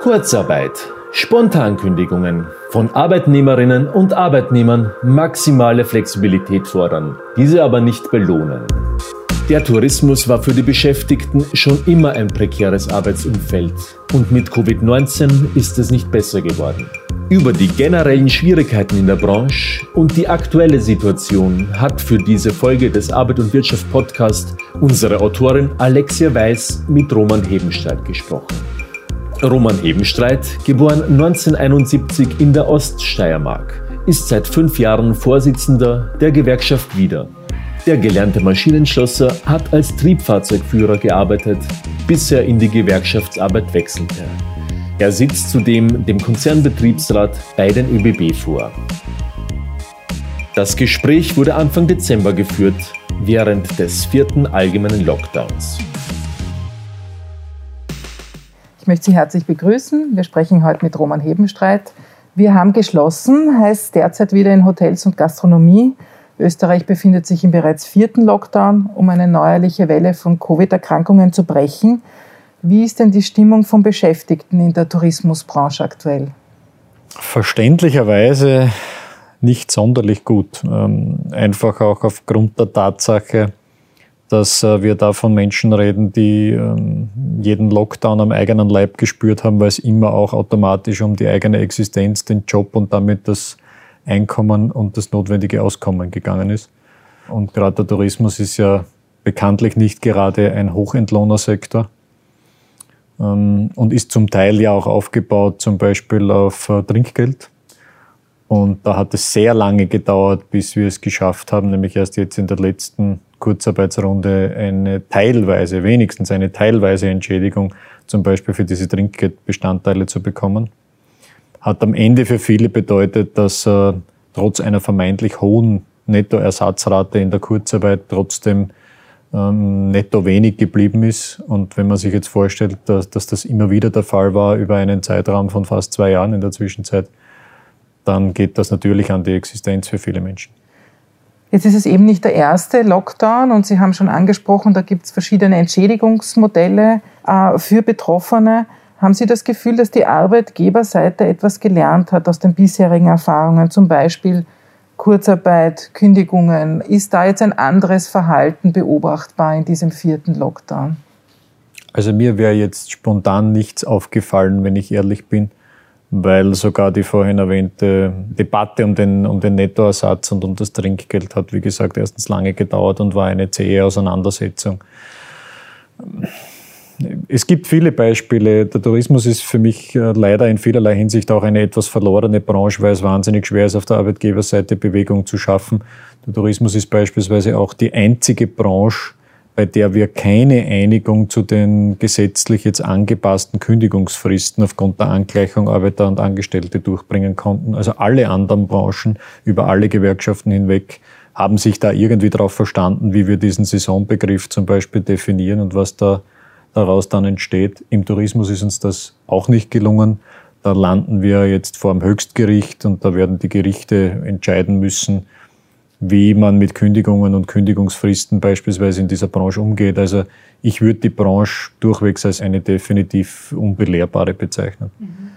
Kurzarbeit, Spontankündigungen, von Arbeitnehmerinnen und Arbeitnehmern maximale Flexibilität fordern, diese aber nicht belohnen. Der Tourismus war für die Beschäftigten schon immer ein prekäres Arbeitsumfeld und mit Covid-19 ist es nicht besser geworden. Über die generellen Schwierigkeiten in der Branche und die aktuelle Situation hat für diese Folge des Arbeit und Wirtschaft Podcast unsere Autorin Alexia Weiß mit Roman Hebenstreit gesprochen. Roman Hebenstreit, geboren 1971 in der Oststeiermark, ist seit fünf Jahren Vorsitzender der Gewerkschaft Wieder. Der gelernte Maschinenschlosser hat als Triebfahrzeugführer gearbeitet, bis er in die Gewerkschaftsarbeit wechselte. Er sitzt zudem dem Konzernbetriebsrat bei den ÖBB vor. Das Gespräch wurde Anfang Dezember geführt, während des vierten allgemeinen Lockdowns. Ich möchte Sie herzlich begrüßen. Wir sprechen heute mit Roman Hebenstreit. Wir haben geschlossen, heißt derzeit wieder in Hotels und Gastronomie. Österreich befindet sich im bereits vierten Lockdown, um eine neuerliche Welle von Covid-Erkrankungen zu brechen. Wie ist denn die Stimmung von Beschäftigten in der Tourismusbranche aktuell? Verständlicherweise nicht sonderlich gut. Ähm, einfach auch aufgrund der Tatsache, dass äh, wir da von Menschen reden, die ähm, jeden Lockdown am eigenen Leib gespürt haben, weil es immer auch automatisch um die eigene Existenz, den Job und damit das Einkommen und das notwendige Auskommen gegangen ist. Und gerade der Tourismus ist ja bekanntlich nicht gerade ein Hochentlohnersektor. Ähm, und ist zum Teil ja auch aufgebaut, zum Beispiel auf äh, Trinkgeld. Und da hat es sehr lange gedauert, bis wir es geschafft haben, nämlich erst jetzt in der letzten Kurzarbeitsrunde eine teilweise, wenigstens eine teilweise Entschädigung zum Beispiel für diese Trinkgeldbestandteile zu bekommen. Hat am Ende für viele bedeutet, dass äh, trotz einer vermeintlich hohen Nettoersatzrate in der Kurzarbeit trotzdem ähm, netto wenig geblieben ist. Und wenn man sich jetzt vorstellt, dass, dass das immer wieder der Fall war über einen Zeitraum von fast zwei Jahren in der Zwischenzeit, dann geht das natürlich an die Existenz für viele Menschen. Jetzt ist es eben nicht der erste Lockdown und Sie haben schon angesprochen, da gibt es verschiedene Entschädigungsmodelle äh, für Betroffene. Haben Sie das Gefühl, dass die Arbeitgeberseite etwas gelernt hat aus den bisherigen Erfahrungen, zum Beispiel Kurzarbeit, Kündigungen. Ist da jetzt ein anderes Verhalten beobachtbar in diesem vierten Lockdown? Also mir wäre jetzt spontan nichts aufgefallen, wenn ich ehrlich bin, weil sogar die vorhin erwähnte Debatte um den, um den Nettoersatz und um das Trinkgeld hat, wie gesagt, erstens lange gedauert und war eine zähe Auseinandersetzung es gibt viele Beispiele. Der Tourismus ist für mich äh, leider in vielerlei Hinsicht auch eine etwas verlorene Branche, weil es wahnsinnig schwer ist, auf der Arbeitgeberseite Bewegung zu schaffen. Der Tourismus ist beispielsweise auch die einzige Branche, bei der wir keine Einigung zu den gesetzlich jetzt angepassten Kündigungsfristen aufgrund der Angleichung Arbeiter und Angestellte durchbringen konnten. Also alle anderen Branchen über alle Gewerkschaften hinweg haben sich da irgendwie darauf verstanden, wie wir diesen Saisonbegriff zum Beispiel definieren und was da daraus dann entsteht. Im Tourismus ist uns das auch nicht gelungen. Da landen wir jetzt vor dem Höchstgericht und da werden die Gerichte entscheiden müssen, wie man mit Kündigungen und Kündigungsfristen beispielsweise in dieser Branche umgeht. Also ich würde die Branche durchwegs als eine definitiv unbelehrbare bezeichnen. Mhm.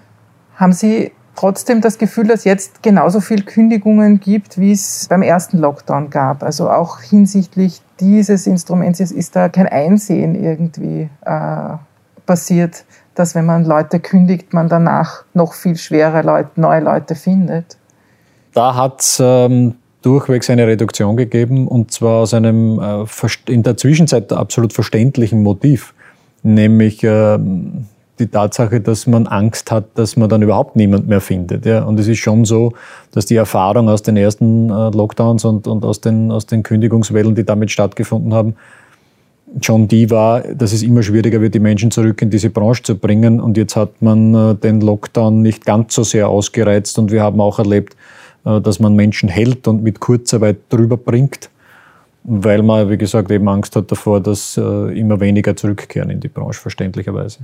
Haben Sie trotzdem das Gefühl, dass jetzt genauso viel Kündigungen gibt, wie es beim ersten Lockdown gab? Also auch hinsichtlich dieses Instruments ist, da kein Einsehen irgendwie äh, passiert, dass wenn man Leute kündigt, man danach noch viel schwerer Leute, neue Leute findet? Da hat es ähm, durchwegs eine Reduktion gegeben und zwar aus einem äh, in der Zwischenzeit absolut verständlichen Motiv, nämlich ähm, die Tatsache, dass man Angst hat, dass man dann überhaupt niemand mehr findet. Und es ist schon so, dass die Erfahrung aus den ersten äh, Lockdowns und, und aus, den, aus den Kündigungswellen, die damit stattgefunden haben, schon die war, dass es immer schwieriger wird, die Menschen zurück in diese Branche zu bringen. Und jetzt hat man äh, den Lockdown nicht ganz so sehr ausgereizt und wir haben auch erlebt, äh, dass man Menschen hält und mit Kurzarbeit drüber bringt, weil man, wie gesagt, eben Angst hat davor, dass immer weniger zurückkehren in die Branche, verständlicherweise.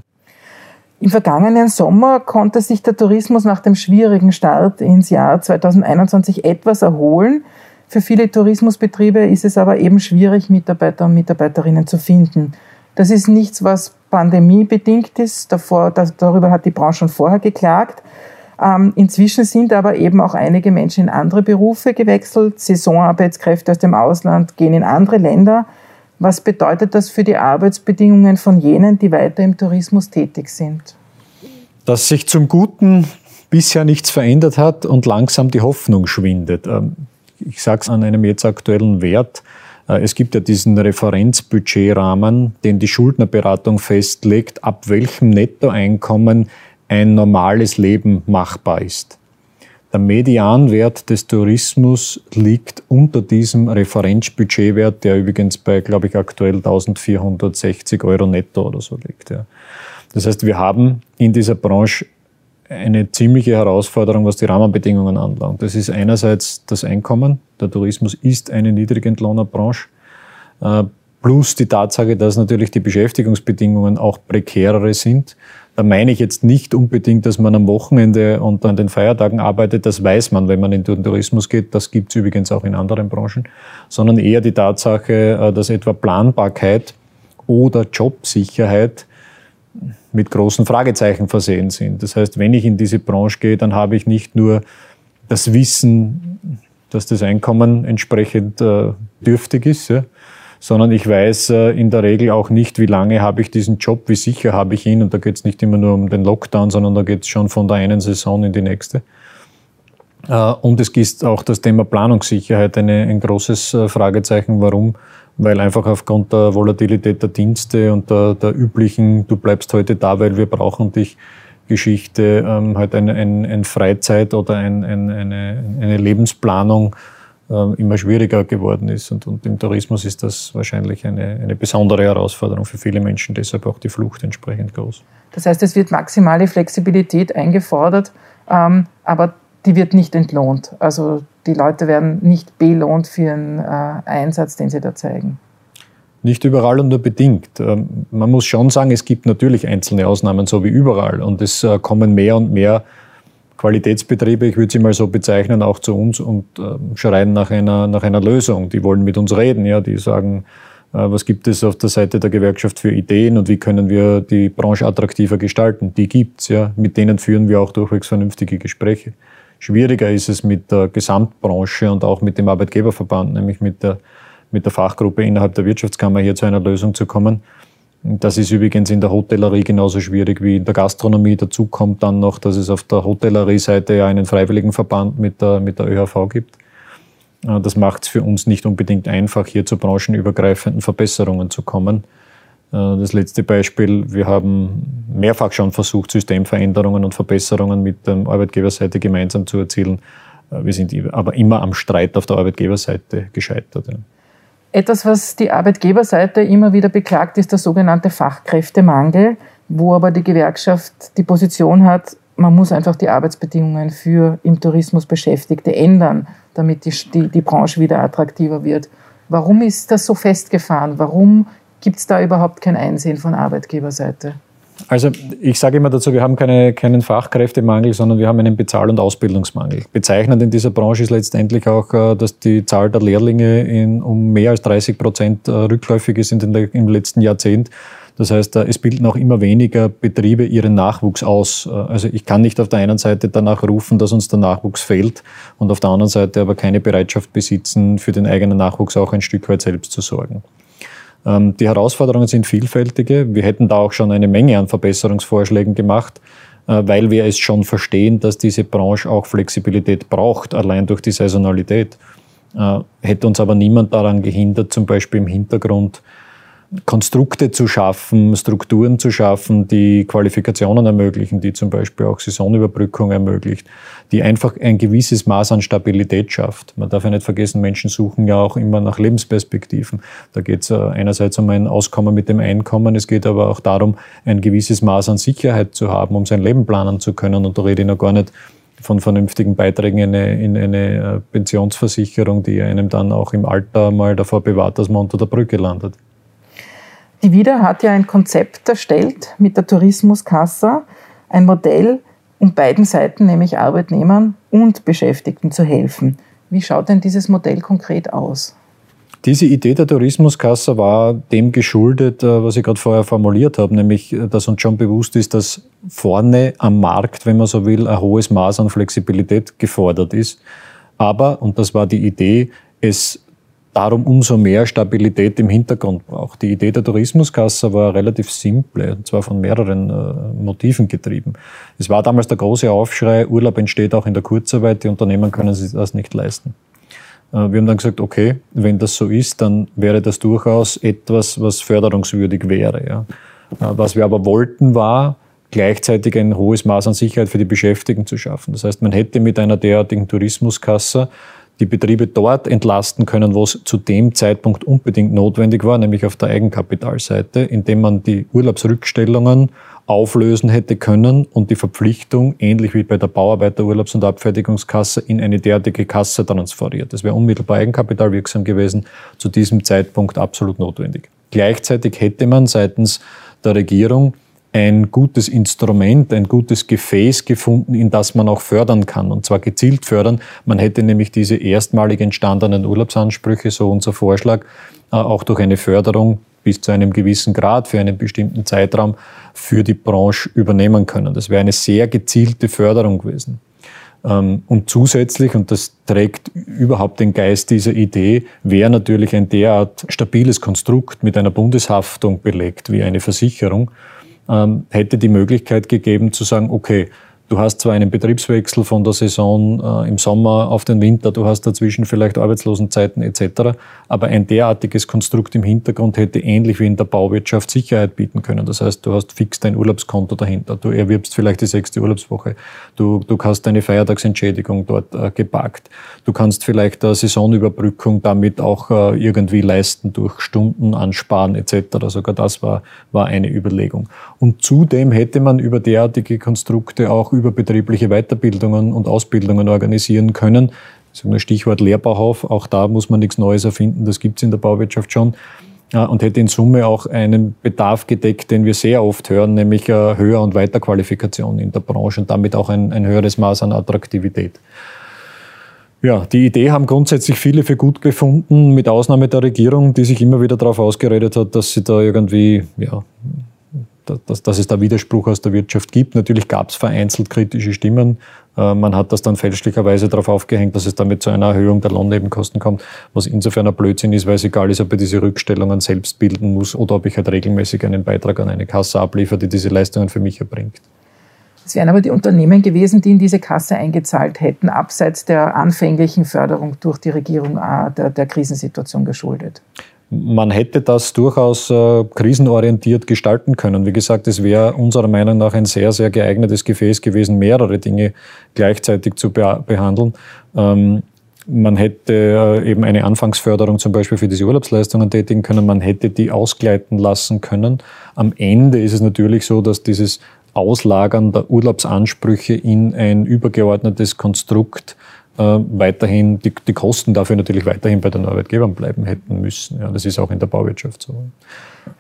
Im vergangenen Sommer konnte sich der Tourismus nach dem schwierigen Start ins Jahr 2021 etwas erholen. Für viele Tourismusbetriebe ist es aber eben schwierig, Mitarbeiter und Mitarbeiterinnen zu finden. Das ist nichts, was pandemiebedingt ist. Davor, das, darüber hat die Branche schon vorher geklagt. Ähm, inzwischen sind aber eben auch einige Menschen in andere Berufe gewechselt. Saisonarbeitskräfte aus dem Ausland gehen in andere Länder. Was bedeutet das für die Arbeitsbedingungen von jenen, die weiter im Tourismus tätig sind? Dass sich zum Guten bisher nichts verändert hat und langsam die Hoffnung schwindet. Ähm, ich sage es an einem jetzt aktuellen Wert. Äh, es gibt ja diesen Referenzbudgetrahmen, den die Schuldnerberatung festlegt, ab welchem Nettoeinkommen ein normales Leben machbar ist. Der Medianwert des Tourismus liegt unter diesem Referenzbudgetwert, der übrigens bei, glaube ich, aktuell 1460 Euro netto oder so liegt. Ja. Das heißt, wir haben in dieser Branche eine ziemliche Herausforderung, was die Rahmenbedingungen anlangt. Das ist einerseits das Einkommen. Der Tourismus ist eine Niedrigentlohnerbranche. Äh, plus die Tatsache, dass natürlich die Beschäftigungsbedingungen auch prekärere sind. Da meine ich jetzt nicht unbedingt, dass man am Wochenende und an den Feiertagen arbeitet. Das weiß man, wenn man in den Tourismus geht. Das gibt es übrigens auch in anderen Branchen. Sondern eher die Tatsache, äh, dass etwa Planbarkeit oder Jobsicherheit mit großen Fragezeichen versehen sind. Das heißt, wenn ich in diese Branche gehe, dann habe ich nicht nur das Wissen, dass das Einkommen entsprechend äh, dürftig ist, ja, sondern ich weiß äh, in der Regel auch nicht, wie lange habe ich diesen Job, wie sicher habe ich ihn. Und da geht es nicht immer nur um den Lockdown, sondern da geht es schon von der einen Saison in die nächste. Äh, und es ist auch das Thema Planungssicherheit eine, ein großes äh, Fragezeichen. Warum? Weil einfach aufgrund der Volatilität der Dienste und der, der üblichen, du bleibst heute da, weil wir brauchen dich, Geschichte, ähm, halt ein, ein, ein Freizeit oder ein, ein, eine, eine Lebensplanung immer schwieriger geworden ist. Und, und, im Tourismus ist das wahrscheinlich eine, eine besondere Herausforderung für viele Menschen, deshalb auch die Flucht entsprechend groß. Das heißt, es wird maximale Flexibilität eingefordert, ähm, aber die wird nicht entlohnt. Also die Leute werden nicht belohnt für ihren äh, Einsatz, den sie da zeigen. Nicht überall und nur bedingt. Ähm, man muss schon sagen, es gibt natürlich einzelne Ausnahmen, so wie überall. Und es äh, kommen mehr und mehr Qualitätsbetriebe, ich würde sie mal so bezeichnen, auch zu uns und äh, schreien nach einer, nach einer Lösung. Die wollen mit uns reden, ja, die sagen, äh, was gibt es auf der Seite der Gewerkschaft für Ideen und wie können wir die Branche attraktiver gestalten? Die gibt's, ja. Mit denen führen wir auch durchwegs vernünftige Gespräche. Schwieriger ist es mit der Gesamtbranche und auch mit dem Arbeitgeberverband, nämlich mit der, mit der Fachgruppe innerhalb der Wirtschaftskammer hier zu einer Lösung zu kommen. Das ist übrigens in der Hotellerie genauso schwierig wie in der Gastronomie. Dazu kommt dann noch, dass es auf der Hotellerie-Seite ja einen freiwilligen Verband mit der, mit der ÖHV gibt. Äh, das macht es für uns nicht unbedingt einfach, hier zu branchenübergreifenden Verbesserungen zu kommen. Äh, das letzte Beispiel, wir haben mehrfach schon versucht, Systemveränderungen und Verbesserungen mit der Arbeitgeberseite gemeinsam zu erzielen. Äh, wir sind aber immer am Streit auf der Arbeitgeberseite gescheitert. Etwas, was die Arbeitgeberseite immer wieder beklagt, ist der sogenannte Fachkräftemangel, wo aber die Gewerkschaft die Position hat, man muss einfach die Arbeitsbedingungen für im Tourismus Beschäftigte ändern, damit die, die, die Branche wieder attraktiver wird. Warum ist das so festgefahren? Warum gibt es da überhaupt kein Einsehen von Arbeitgeberseite? Also ich sage immer dazu, wir haben keine, keinen Fachkräftemangel, sondern wir haben einen Bezahl- und Ausbildungsmangel. Bezeichnend in dieser Branche ist letztendlich auch, äh, dass die Zahl der Lehrlinge in, um mehr als 30 Prozent äh, rückläufig ist in den, im letzten Jahrzehnt. Das heißt, äh, es bilden auch immer weniger Betriebe ihren Nachwuchs aus. Also ich kann nicht auf der einen Seite danach rufen, dass uns der Nachwuchs fehlt und auf der anderen Seite aber keine Bereitschaft besitzen, für den eigenen Nachwuchs auch ein Stück weit selbst zu sorgen. Ähm, die Herausforderungen sind vielfältige. Wir hätten da auch schon eine Menge an Verbesserungsvorschlägen gemacht, äh, weil wir es schon verstehen, dass diese Branche auch Flexibilität braucht, allein durch die Saisonalität. Äh, hätte uns aber niemand daran gehindert, zum Beispiel im Hintergrund Konstrukte zu schaffen, Strukturen zu schaffen, die Qualifikationen ermöglichen, die zum Beispiel auch Saisonüberbrückung ermöglicht, die einfach ein gewisses Maß an Stabilität schafft. Man darf ja nicht vergessen, Menschen suchen ja auch immer nach Lebensperspektiven. Da geht es äh, einerseits um ein Auskommen mit dem Einkommen, es geht aber auch darum, ein gewisses Maß an Sicherheit zu haben, um sein Leben planen zu können. Und da rede ich noch gar nicht von vernünftigen Beiträgen in eine, in eine äh, Pensionsversicherung, die einem dann auch im Alter mal davor bewahrt, dass man unter der Brücke landet. Die WIDA hat ja ein Konzept erstellt mit der Tourismuskasse, ein Modell, um beiden Seiten, nämlich Arbeitnehmern und Beschäftigten, zu helfen. Wie schaut denn dieses Modell konkret aus? Diese Idee der Tourismuskasse war dem geschuldet, äh, was ich gerade vorher formuliert habe, nämlich, äh, dass uns schon bewusst ist, dass vorne am Markt, wenn man so will, ein hohes Maß an Flexibilität gefordert ist. Aber, und das war die Idee, es darum umso mehr Stabilität im Hintergrund braucht. Die Idee der Tourismuskasse war relativ simple, und zwar von mehreren äh, Motiven getrieben. Es war damals der große Aufschrei, Urlaub entsteht auch in der Kurzarbeit, die Unternehmen können sich das nicht leisten. Äh, wir haben dann gesagt, okay, wenn das so ist, dann wäre das durchaus etwas, was förderungswürdig wäre. Ja. Äh, was wir aber wollten, war gleichzeitig ein hohes Maß an Sicherheit für die Beschäftigten zu schaffen. Das heißt, man hätte mit einer derartigen Tourismuskasse die Betriebe dort entlasten können, wo es zu dem Zeitpunkt unbedingt notwendig war, nämlich auf der Eigenkapitalseite, indem man die Urlaubsrückstellungen auflösen hätte können und die Verpflichtung, ähnlich wie bei der Bauarbeiterurlaubs- und Abfertigungskasse, in eine derartige Kasse transferiert. Das wäre unmittelbar eigenkapitalwirksam gewesen, zu diesem Zeitpunkt absolut notwendig. Gleichzeitig hätte man seitens der Regierung ein gutes Instrument, ein gutes Gefäß gefunden, in das man auch fördern kann, und zwar gezielt fördern. Man hätte nämlich diese erstmalig entstandenen Urlaubsansprüche, so unser Vorschlag, äh, auch durch eine Förderung bis zu einem gewissen Grad für einen bestimmten Zeitraum für die Branche übernehmen können. Das wäre eine sehr gezielte Förderung gewesen. Ähm, und zusätzlich, und das trägt überhaupt den Geist dieser Idee, wäre natürlich ein derart stabiles Konstrukt mit einer Bundeshaftung belegt wie eine Versicherung, hätte die Möglichkeit gegeben zu sagen, okay, Du hast zwar einen Betriebswechsel von der Saison äh, im Sommer auf den Winter, du hast dazwischen vielleicht Arbeitslosenzeiten etc., aber ein derartiges Konstrukt im Hintergrund hätte ähnlich wie in der Bauwirtschaft Sicherheit bieten können. Das heißt, du hast fix dein Urlaubskonto dahinter, du erwirbst vielleicht die sechste Urlaubswoche, du, du hast deine Feiertagsentschädigung dort äh, geparkt, du kannst vielleicht eine Saisonüberbrückung damit auch äh, irgendwie leisten durch Stunden ansparen etc. Sogar das war, war eine Überlegung. Und zudem hätte man über derartige Konstrukte auch überbetriebliche Weiterbildungen und Ausbildungen organisieren können. Das Stichwort Lehrbauhof, auch da muss man nichts Neues erfinden, das gibt es in der Bauwirtschaft schon. Und hätte in Summe auch einen Bedarf gedeckt, den wir sehr oft hören, nämlich Höher- und Weiterqualifikation in der Branche und damit auch ein, ein höheres Maß an Attraktivität. Ja, die Idee haben grundsätzlich viele für gut gefunden, mit Ausnahme der Regierung, die sich immer wieder darauf ausgeredet hat, dass sie da irgendwie ja, dass, dass es da Widerspruch aus der Wirtschaft gibt. Natürlich gab es vereinzelt kritische Stimmen. Äh, man hat das dann fälschlicherweise darauf aufgehängt, dass es damit zu einer Erhöhung der Lohnnebenkosten kommt, was insofern ein Blödsinn ist, weil es egal ist, ob ich diese Rückstellungen selbst bilden muss oder ob ich halt regelmäßig einen Beitrag an eine Kasse abliefere, die diese Leistungen für mich erbringt. Es wären aber die Unternehmen gewesen, die in diese Kasse eingezahlt hätten, abseits der anfänglichen Förderung durch die Regierung äh, der, der Krisensituation geschuldet man hätte das durchaus äh, krisenorientiert gestalten können. Wie gesagt, es wäre unserer Meinung nach ein sehr, sehr geeignetes Gefäß gewesen, mehrere Dinge gleichzeitig zu be behandeln. Ähm, man hätte äh, eben eine Anfangsförderung zum Beispiel für diese Urlaubsleistungen tätigen können. Man hätte die ausgleiten lassen können. Am Ende ist es natürlich so, dass dieses Auslagern der Urlaubsansprüche in ein übergeordnetes Konstrukt weiterhin die, die Kosten dafür natürlich weiterhin bei den Arbeitgebern bleiben hätten müssen. Ja, das ist auch in der Bauwirtschaft so.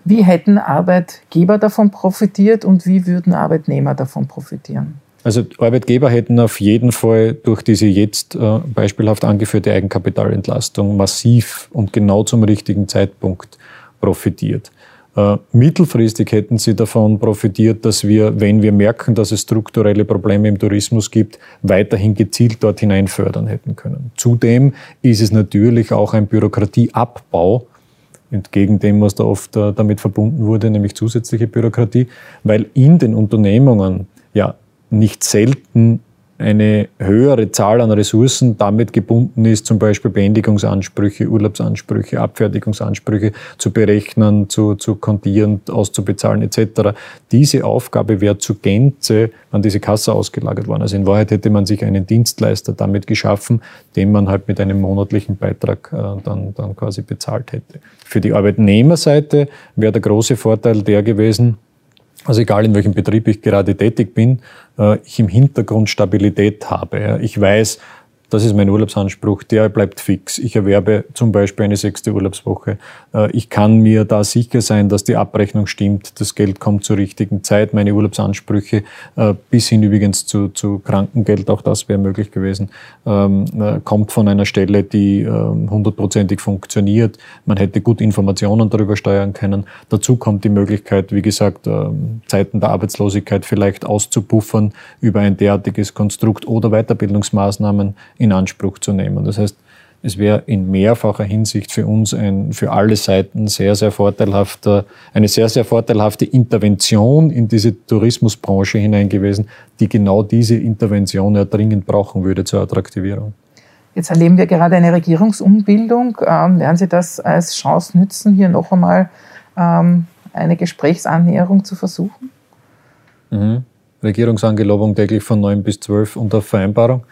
Wie hätten Arbeitgeber davon profitiert und wie würden Arbeitnehmer davon profitieren? Also Arbeitgeber hätten auf jeden Fall durch diese jetzt äh, beispielhaft angeführte Eigenkapitalentlastung massiv und genau zum richtigen Zeitpunkt profitiert. Äh, mittelfristig hätten sie davon profitiert, dass wir, wenn wir merken, dass es strukturelle Probleme im Tourismus gibt, weiterhin gezielt dort hinein fördern hätten können. Zudem ist es natürlich auch ein Bürokratieabbau, entgegen dem, was da oft äh, damit verbunden wurde, nämlich zusätzliche Bürokratie, weil in den Unternehmungen ja nicht selten eine höhere Zahl an Ressourcen damit gebunden ist, zum Beispiel Beendigungsansprüche, Urlaubsansprüche, Abfertigungsansprüche zu berechnen, zu, zu kontieren, auszubezahlen etc. Diese Aufgabe wäre zu Gänze an diese Kasse ausgelagert worden. Also in Wahrheit hätte man sich einen Dienstleister damit geschaffen, den man halt mit einem monatlichen Beitrag äh, dann, dann quasi bezahlt hätte. Für die Arbeitnehmerseite wäre der große Vorteil der gewesen, also egal in welchem Betrieb ich gerade tätig bin, ich im Hintergrund Stabilität habe. Ich weiß, das ist mein Urlaubsanspruch, der bleibt fix. Ich erwerbe zum Beispiel eine sechste Urlaubswoche. Äh, ich kann mir da sicher sein, dass die Abrechnung stimmt, das Geld kommt zur richtigen Zeit, meine Urlaubsansprüche, äh, bis hin übrigens zu, zu Krankengeld, auch das wäre möglich gewesen, ähm, äh, kommt von einer Stelle, die ähm, hundertprozentig funktioniert. Man hätte gut Informationen darüber steuern können. Dazu kommt die Möglichkeit, wie gesagt, ähm, Zeiten der Arbeitslosigkeit vielleicht auszupuffern über ein derartiges Konstrukt oder Weiterbildungsmaßnahmen in Anspruch zu nehmen. Das heißt, es wäre in mehrfacher Hinsicht für uns ein, für alle Seiten sehr, sehr vorteilhafter, eine sehr, sehr vorteilhafte Intervention in diese Tourismusbranche hinein gewesen, die genau diese Intervention ja dringend brauchen würde zur Attraktivierung. Jetzt erleben wir gerade eine Regierungsumbildung. Ähm, werden Sie das als Chance nützen, hier noch einmal ähm, eine Gesprächsannäherung zu versuchen? Mhm. Regierungsangelobung täglich von 9 bis 12 unter Vereinbarung.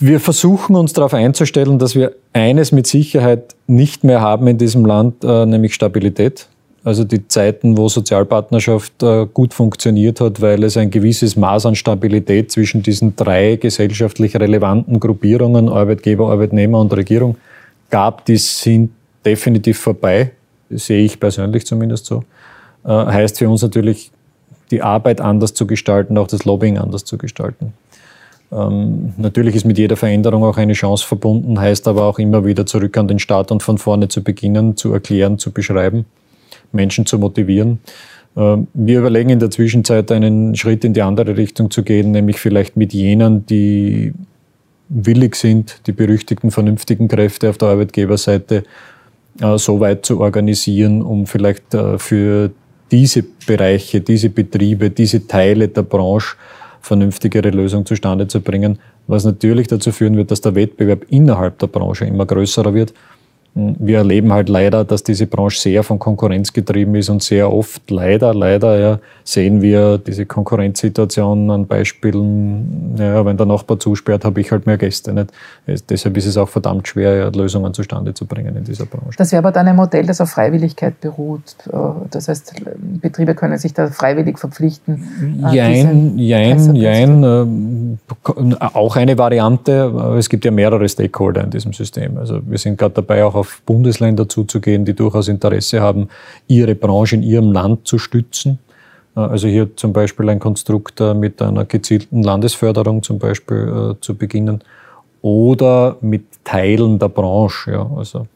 Wir versuchen uns darauf einzustellen, dass wir eines mit Sicherheit nicht mehr haben in diesem Land, äh, nämlich Stabilität. Also die Zeiten, wo Sozialpartnerschaft äh, gut funktioniert hat, weil es ein gewisses Maß an Stabilität zwischen diesen drei gesellschaftlich relevanten Gruppierungen, Arbeitgeber, Arbeitnehmer und Regierung, gab, die sind definitiv vorbei. Das sehe ich persönlich zumindest so. Äh, heißt für uns natürlich, die Arbeit anders zu gestalten, auch das Lobbying anders zu gestalten. Ähm, natürlich ist mit jeder Veränderung auch eine Chance verbunden, heißt aber auch immer wieder zurück an den Start und von vorne zu beginnen, zu erklären, zu beschreiben, Menschen zu motivieren. Ähm, wir überlegen in der Zwischenzeit einen Schritt in die andere Richtung zu gehen, nämlich vielleicht mit jenen, die willig sind, die berüchtigten vernünftigen Kräfte auf der Arbeitgeberseite äh, so weit zu organisieren, um vielleicht äh, für diese Bereiche, diese Betriebe, diese Teile der Branche vernünftigere Lösung zustande zu bringen, was natürlich dazu führen wird, dass der Wettbewerb innerhalb der Branche immer größer wird wir erleben halt leider, dass diese Branche sehr von Konkurrenz getrieben ist und sehr oft leider, leider ja, sehen wir diese Konkurrenzsituation an Beispielen, ja, wenn der Nachbar zusperrt, habe ich halt mehr Gäste. Nicht? Deshalb ist es auch verdammt schwer, ja, Lösungen zustande zu bringen in dieser Branche. Das wäre aber dann ein Modell, das auf Freiwilligkeit beruht. Das heißt, Betriebe können sich da freiwillig verpflichten. Äh, jein, jein, jein. Äh, auch eine Variante. Es gibt ja mehrere Stakeholder in diesem System. Also wir sind gerade dabei, auch auf Bundesländer zuzugehen, die durchaus Interesse haben, ihre Branche in ihrem Land zu stützen. Äh, also hier zum Beispiel ein Konstrukt äh, mit einer gezielten Landesförderung zum Beispiel äh, zu beginnen oder mit Teilen der Branche, ja, also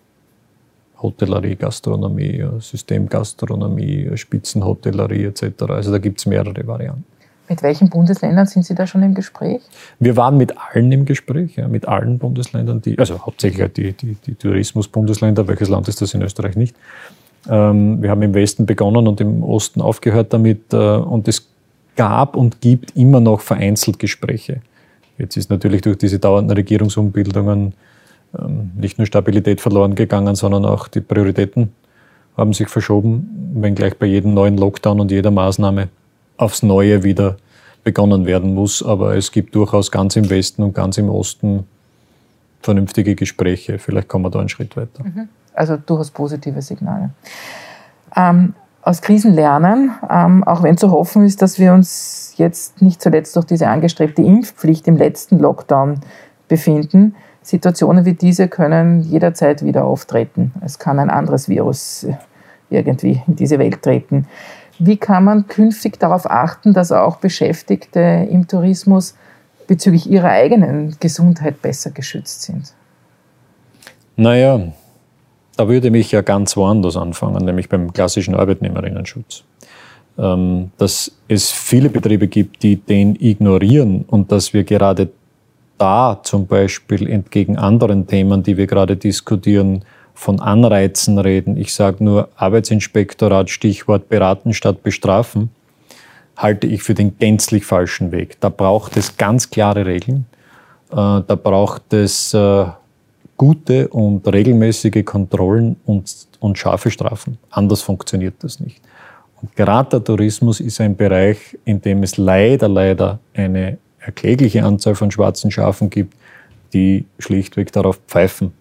Hotellerie, Gastronomie, Systemgastronomie, Spitzenhotellerie etc. Also da gibt es mehrere Varianten. Mit welchen Bundesländern sind Sie da schon im Gespräch? Wir waren mit allen im Gespräch, ja, mit allen Bundesländern, die, also hauptsächlich halt die, die, die Tourismusbundesländer. Welches Land ist das in Österreich nicht? Ähm, wir haben im Westen begonnen und im Osten aufgehört damit. Äh, und es gab und gibt immer noch vereinzelt Gespräche. Jetzt ist natürlich durch diese dauernden Regierungsumbildungen ähm, nicht nur Stabilität verloren gegangen, sondern auch die Prioritäten haben sich verschoben, wenngleich bei jedem neuen Lockdown und jeder Maßnahme aufs Neue wieder begonnen werden muss. Aber es gibt durchaus ganz im Westen und ganz im Osten vernünftige Gespräche. Vielleicht kommen wir da einen Schritt weiter. Mhm. Also durchaus positive Signale. Ähm, aus Krisen lernen, ähm, auch wenn zu hoffen ist, dass wir uns jetzt nicht zuletzt durch diese angestrebte Impfpflicht im letzten Lockdown befinden. Situationen wie diese können jederzeit wieder auftreten. Es kann ein anderes Virus irgendwie in diese Welt treten. Wie kann man künftig darauf achten, dass auch Beschäftigte im Tourismus bezüglich ihrer eigenen Gesundheit besser geschützt sind? Naja, da würde mich ja ganz woanders anfangen, nämlich beim klassischen Arbeitnehmerinnenschutz. Ähm, dass es viele Betriebe gibt, die den ignorieren und dass wir gerade da zum Beispiel entgegen anderen Themen, die wir gerade diskutieren, von Anreizen reden, ich sage nur Arbeitsinspektorat, Stichwort beraten statt bestrafen, halte ich für den gänzlich falschen Weg. Da braucht es ganz klare Regeln, äh, da braucht es äh, gute und regelmäßige Kontrollen und, und scharfe Strafen. Anders funktioniert das nicht. Und gerade der Tourismus ist ein Bereich, in dem es leider, leider eine erklägliche Anzahl von schwarzen Schafen gibt, die schlichtweg darauf pfeifen,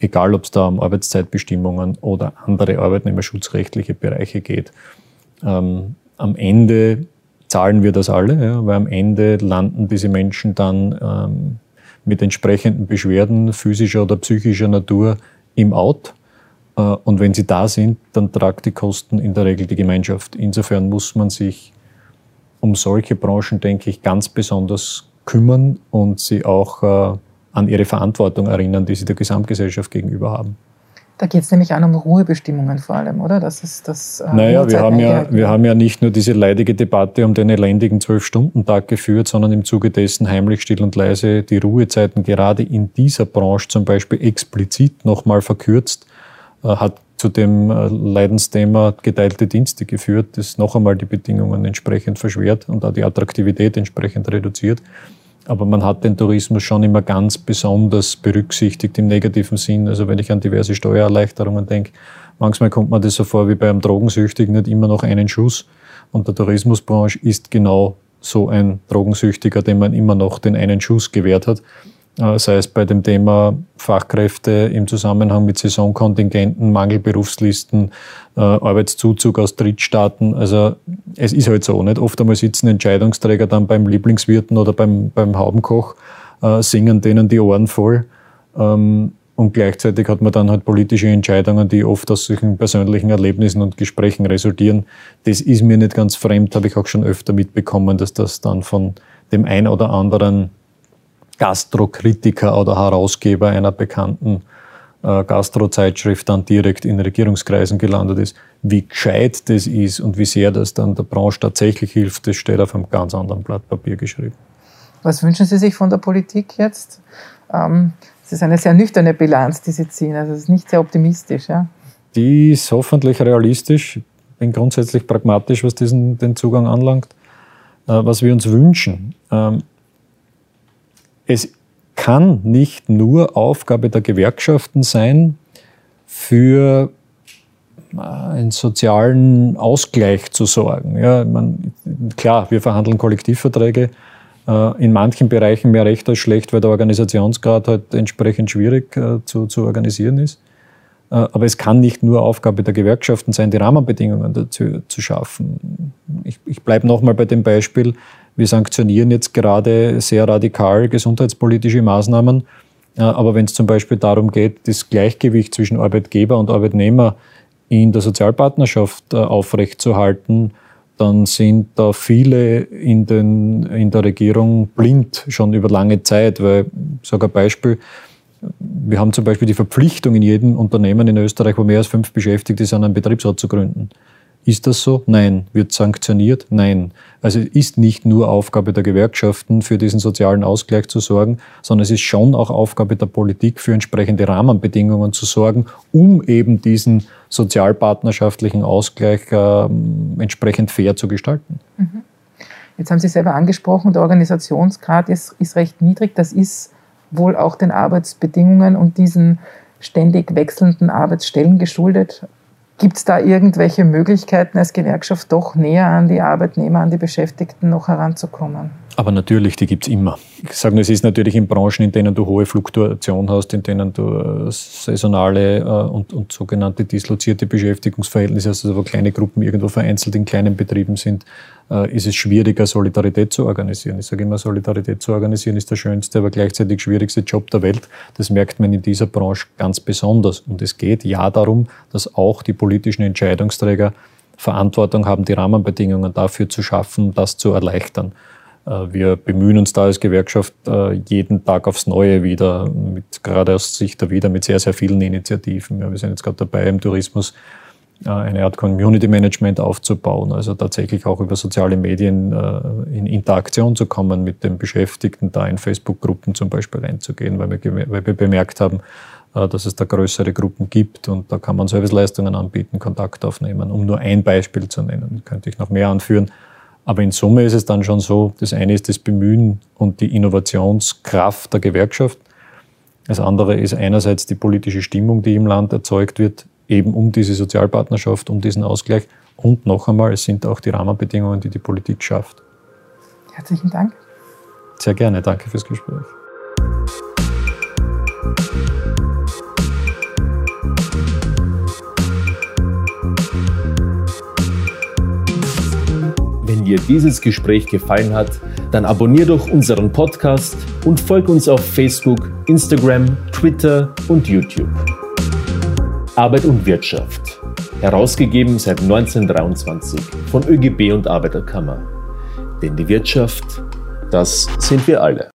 egal ob es da um Arbeitszeitbestimmungen oder andere arbeitnehmerschutzrechtliche Bereiche geht. Ähm, am Ende zahlen wir das alle, ja, weil am Ende landen diese Menschen dann ähm, mit entsprechenden Beschwerden physischer oder psychischer Natur im Out. Äh, und wenn sie da sind, dann tragt die Kosten in der Regel die Gemeinschaft. Insofern muss man sich um solche Branchen, denke ich, ganz besonders kümmern und sie auch äh, an ihre Verantwortung erinnern, die sie der Gesamtgesellschaft gegenüber haben. Da geht es nämlich auch um Ruhebestimmungen vor allem, oder? Das ist das. Äh, naja, wir haben, ja, wir haben ja nicht nur diese leidige Debatte um den elendigen Zwölf-Stunden-Tag geführt, sondern im Zuge dessen heimlich, still und leise die Ruhezeiten gerade in dieser Branche zum Beispiel explizit nochmal verkürzt, äh, hat zu dem äh, Leidensthema geteilte Dienste geführt, das noch einmal die Bedingungen entsprechend verschwert und auch die Attraktivität entsprechend reduziert. Aber man hat den Tourismus schon immer ganz besonders berücksichtigt im negativen Sinn. Also wenn ich an diverse Steuererleichterungen denke, manchmal kommt man das so vor wie bei einem Drogensüchtigen, nicht immer noch einen Schuss. Und der Tourismusbranche ist genau so ein Drogensüchtiger, dem man immer noch den einen Schuss gewährt hat. Äh, sei es bei dem Thema Fachkräfte im Zusammenhang mit Saisonkontingenten, Mangelberufslisten, äh, Arbeitszuzug aus Drittstaaten. Also es ist halt so, nicht? Oft einmal sitzen Entscheidungsträger dann beim Lieblingswirten oder beim, beim Haubenkoch, äh, singen denen die Ohren voll. Ähm, und gleichzeitig hat man dann halt politische Entscheidungen, die oft aus solchen persönlichen Erlebnissen und Gesprächen resultieren. Das ist mir nicht ganz fremd, habe ich auch schon öfter mitbekommen, dass das dann von dem ein oder anderen Gastrokritiker oder Herausgeber einer bekannten äh, Gastrozeitschrift dann direkt in Regierungskreisen gelandet ist. Wie gescheit das ist und wie sehr das dann der Branche tatsächlich hilft, das steht auf einem ganz anderen Blatt Papier geschrieben. Was wünschen Sie sich von der Politik jetzt? Ähm, es ist eine sehr nüchterne Bilanz, die Sie ziehen. Also es ist nicht sehr optimistisch. Ja? Die ist hoffentlich realistisch. Ich bin grundsätzlich pragmatisch, was diesen, den Zugang anlangt. Äh, was wir uns wünschen. Ähm, es kann nicht nur Aufgabe der Gewerkschaften sein, für äh, einen sozialen Ausgleich zu sorgen. Ja, man, klar, wir verhandeln Kollektivverträge, äh, in manchen Bereichen mehr recht als schlecht, weil der Organisationsgrad halt entsprechend schwierig äh, zu, zu organisieren ist. Aber es kann nicht nur Aufgabe der Gewerkschaften sein, die Rahmenbedingungen dazu zu schaffen. Ich, ich bleibe nochmal bei dem Beispiel, wir sanktionieren jetzt gerade sehr radikal gesundheitspolitische Maßnahmen. Aber wenn es zum Beispiel darum geht, das Gleichgewicht zwischen Arbeitgeber und Arbeitnehmer in der Sozialpartnerschaft äh, aufrechtzuerhalten, dann sind da viele in, den, in der Regierung blind schon über lange Zeit. Weil, ich sage ein Beispiel, wir haben zum Beispiel die Verpflichtung in jedem Unternehmen in Österreich, wo mehr als fünf Beschäftigte sind, einen Betriebsrat zu gründen. Ist das so? Nein. Wird sanktioniert? Nein. Also es ist nicht nur Aufgabe der Gewerkschaften, für diesen sozialen Ausgleich zu sorgen, sondern es ist schon auch Aufgabe der Politik, für entsprechende Rahmenbedingungen zu sorgen, um eben diesen sozialpartnerschaftlichen Ausgleich äh, entsprechend fair zu gestalten. Mhm. Jetzt haben Sie selber angesprochen, der Organisationsgrad ist, ist recht niedrig. Das ist wohl auch den Arbeitsbedingungen und diesen ständig wechselnden Arbeitsstellen geschuldet. Gibt es da irgendwelche Möglichkeiten, als Gewerkschaft doch näher an die Arbeitnehmer, an die Beschäftigten noch heranzukommen? Aber natürlich, die gibt es immer. Ich sage, es ist natürlich in Branchen, in denen du hohe Fluktuation hast, in denen du äh, saisonale äh, und, und sogenannte dislozierte Beschäftigungsverhältnisse hast, also wo kleine Gruppen irgendwo vereinzelt in kleinen Betrieben sind, ist es schwieriger, Solidarität zu organisieren. Ich sage immer, Solidarität zu organisieren ist der schönste, aber gleichzeitig schwierigste Job der Welt. Das merkt man in dieser Branche ganz besonders. Und es geht ja darum, dass auch die politischen Entscheidungsträger Verantwortung haben, die Rahmenbedingungen dafür zu schaffen, das zu erleichtern. Äh, wir bemühen uns da als Gewerkschaft äh, jeden Tag aufs Neue wieder, mit, gerade aus Sicht der Wieder, mit sehr, sehr vielen Initiativen. Ja, wir sind jetzt gerade dabei, im Tourismus äh, eine Art Community Management aufzubauen, also tatsächlich auch über soziale Medien in Interaktion zu kommen mit den Beschäftigten, da in Facebook-Gruppen zum Beispiel reinzugehen, weil wir, weil wir bemerkt haben, dass es da größere Gruppen gibt und da kann man Serviceleistungen anbieten, Kontakt aufnehmen. Um nur ein Beispiel zu nennen, könnte ich noch mehr anführen. Aber in Summe ist es dann schon so, das eine ist das Bemühen und die Innovationskraft der Gewerkschaft. Das andere ist einerseits die politische Stimmung, die im Land erzeugt wird, eben um diese Sozialpartnerschaft, um diesen Ausgleich. Und noch einmal, es sind auch die Rahmenbedingungen, die die Politik schafft. Herzlichen Dank. Sehr gerne, danke fürs Gespräch. dir dieses Gespräch gefallen hat, Dann abonnier doch unseren Podcast und folg uns auf Facebook, Instagram, Twitter und YouTube. Arbeit und Wirtschaft. Herausgegeben seit 1923 von ÖGB und Arbeiterkammer. Denn die Wirtschaft, das sind wir alle.